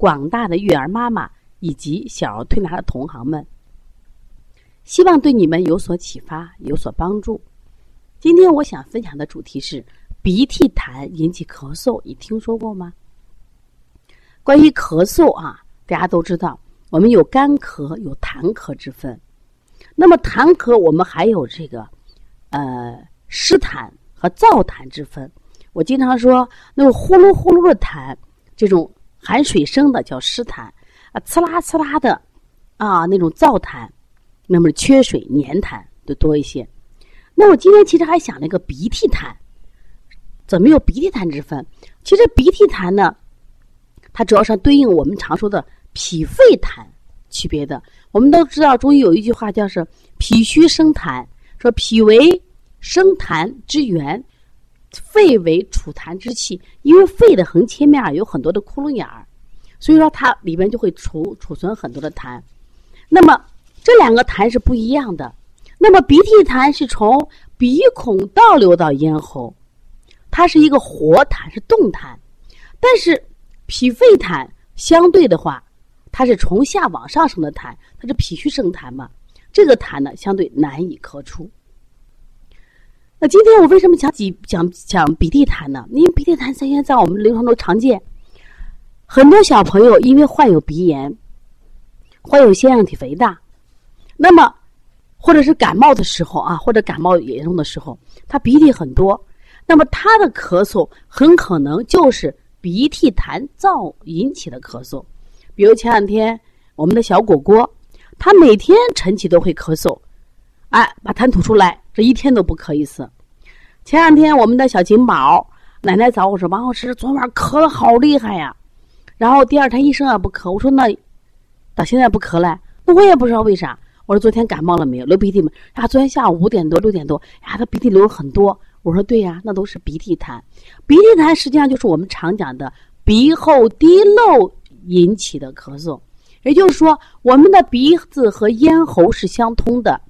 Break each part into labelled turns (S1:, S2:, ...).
S1: 广大的育儿妈妈以及小儿推拿的同行们，希望对你们有所启发、有所帮助。今天我想分享的主题是鼻涕痰引起咳嗽，你听说过吗？关于咳嗽啊，大家都知道，我们有干咳、有痰咳之分。那么痰咳，我们还有这个呃湿痰和燥痰之分。我经常说，那种呼噜呼噜的痰，这种含水声的叫湿痰啊，呲啦呲啦的啊那种燥痰，那么缺水黏痰就多一些。那我今天其实还想了一个鼻涕痰，怎么有鼻涕痰之分？其实鼻涕痰呢，它主要是对应我们常说的脾肺痰区别的。我们都知道中医有一句话叫是“脾虚生痰”，说脾为生痰之源，肺为储痰之器。因为肺的横切面有很多的窟窿眼儿，所以说它里面就会储储存很多的痰。那么这两个痰是不一样的。那么鼻涕痰是从鼻孔倒流到咽喉，它是一个活痰，是动痰；但是脾肺痰相对的话，它是从下往上升的痰，它是脾虚生痰嘛，这个痰呢相对难以咳出。那今天我为什么讲几讲讲鼻涕痰呢？因为鼻涕痰现在在我们临床中常见，很多小朋友因为患有鼻炎，患有腺样体肥大，那么。或者是感冒的时候啊，或者感冒严重的时候，他鼻涕很多，那么他的咳嗽很可能就是鼻涕痰燥引起的咳嗽。比如前两天我们的小果果，他每天晨起都会咳嗽，哎，把痰吐出来，一天都不咳一次。前两天我们的小金宝，奶奶找我说：“王老师，昨晚咳的好厉害呀。”然后第二天一声也不咳，我说：“那到现在不咳了？”那我也不知道为啥。我说昨天感冒了没有？流鼻涕没？啊，昨天下午五点多六点多，呀，他鼻涕流了很多。我说对呀，那都是鼻涕痰。鼻涕痰实际上就是我们常讲的鼻后滴漏引起的咳嗽。也就是说，我们的鼻子和咽喉是相通的。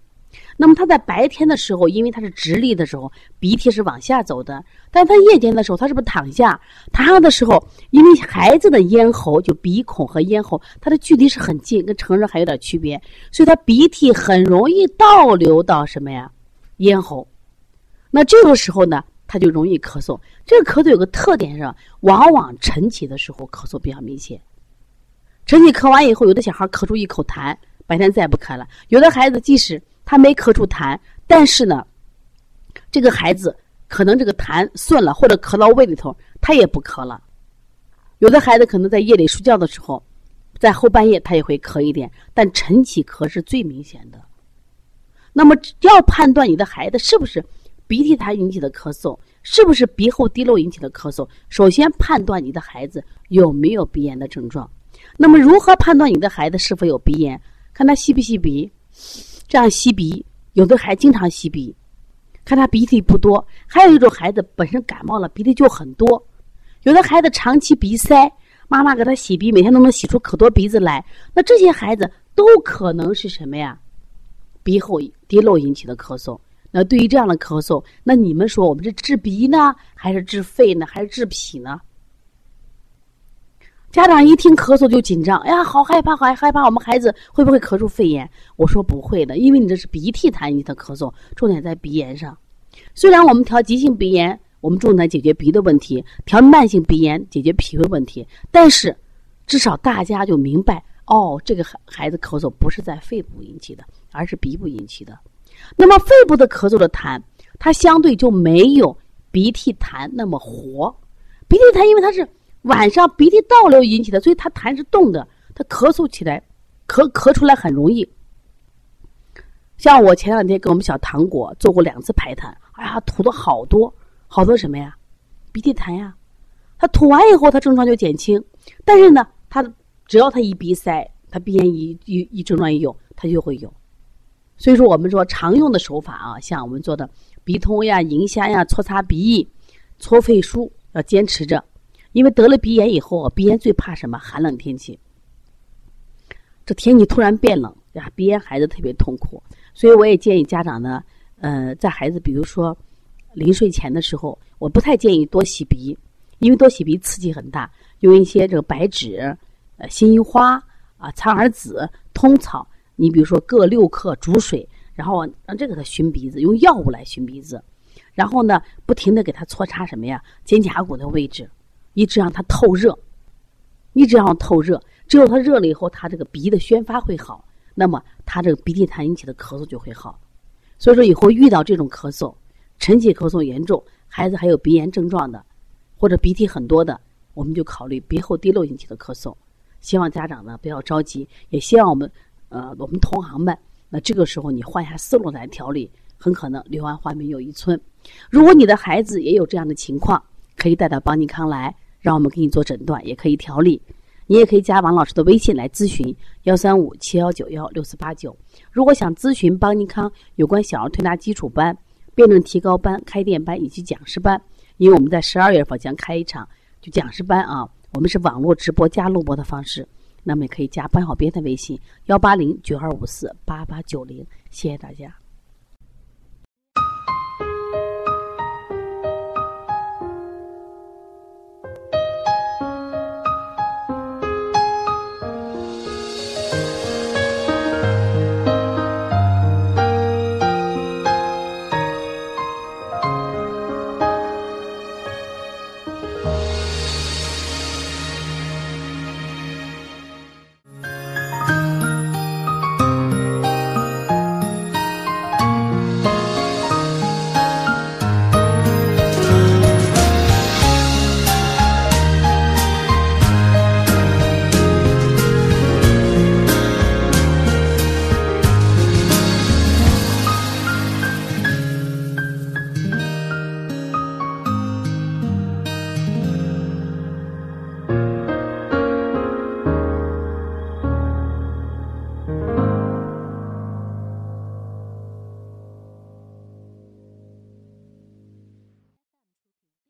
S1: 那么他在白天的时候，因为他是直立的时候，鼻涕是往下走的；但他夜间的时候，他是不是躺下？躺下的时候，因为孩子的咽喉就鼻孔和咽喉，它的距离是很近，跟成人还有点区别，所以他鼻涕很容易倒流到什么呀？咽喉。那这个时候呢，他就容易咳嗽。这个咳嗽有个特点是，往往晨起的时候咳嗽比较明显。晨起咳完以后，有的小孩咳出一口痰，白天再不咳了；有的孩子即使他没咳出痰，但是呢，这个孩子可能这个痰顺了，或者咳到胃里头，他也不咳了。有的孩子可能在夜里睡觉的时候，在后半夜他也会咳一点，但晨起咳是最明显的。那么要判断你的孩子是不是鼻涕痰引起的咳嗽，是不是鼻后滴漏引起的咳嗽，首先判断你的孩子有没有鼻炎的症状。那么如何判断你的孩子是否有鼻炎？看他吸不吸鼻。这样吸鼻，有的还经常吸鼻，看他鼻涕不多；还有一种孩子本身感冒了，鼻涕就很多。有的孩子长期鼻塞，妈妈给他洗鼻，每天都能洗出可多鼻子来。那这些孩子都可能是什么呀？鼻后滴漏引起的咳嗽。那对于这样的咳嗽，那你们说我们是治鼻呢，还是治肺呢，还是治脾呢？家长一听咳嗽就紧张，哎呀，好害怕，好害怕，我们孩子会不会咳出肺炎？我说不会的，因为你这是鼻涕痰引起的咳嗽，重点在鼻炎上。虽然我们调急性鼻炎，我们重点解决鼻的问题；调慢性鼻炎，解决脾胃问题。但是，至少大家就明白，哦，这个孩孩子咳嗽不是在肺部引起的，而是鼻部引起的。那么，肺部的咳嗽的痰，它相对就没有鼻涕痰那么活。鼻涕痰，因为它是。晚上鼻涕倒流引起的，所以他痰是动的，他咳嗽起来，咳咳出来很容易。像我前两天给我们小糖果做过两次排痰，哎呀，吐的好多好多什么呀，鼻涕痰呀。他吐完以后，他症状就减轻，但是呢，他只要他一鼻塞，他鼻炎一一一症状一有，他就会有。所以说，我们说常用的手法啊，像我们做的鼻通呀、迎香呀、搓擦鼻翼、搓肺腧，要坚持着。因为得了鼻炎以后，鼻炎最怕什么？寒冷天气。这天气突然变冷呀，鼻炎孩子特别痛苦。所以我也建议家长呢，呃，在孩子比如说临睡前的时候，我不太建议多洗鼻，因为多洗鼻刺激很大。用一些这个白芷、呃辛夷花啊、苍耳子、通草，你比如说各六克煮水，然后让这个他熏鼻子，用药物来熏鼻子，然后呢，不停的给他搓擦什么呀，肩胛骨的位置。一直让它透热，一直让它透热，只有它热了以后，它这个鼻的宣发会好，那么它这个鼻涕痰引起的咳嗽就会好。所以说以后遇到这种咳嗽，晨起咳嗽严重，孩子还有鼻炎症状的，或者鼻涕很多的，我们就考虑鼻后滴漏引起的咳嗽。希望家长呢不要着急，也希望我们呃我们同行们，那这个时候你换一下思路来调理，很可能柳暗花明又一村。如果你的孩子也有这样的情况，可以带到邦尼康来，让我们给你做诊断，也可以调理。你也可以加王老师的微信来咨询：幺三五七幺九幺六四八九。如果想咨询邦尼康有关小儿推拿基础班、辩论提高班、开店班以及讲师班，因为我们在十二月份将开一场就讲师班啊，我们是网络直播加录播的方式，那么也可以加班小编的微信：幺八零九二五四八八九零。谢谢大家。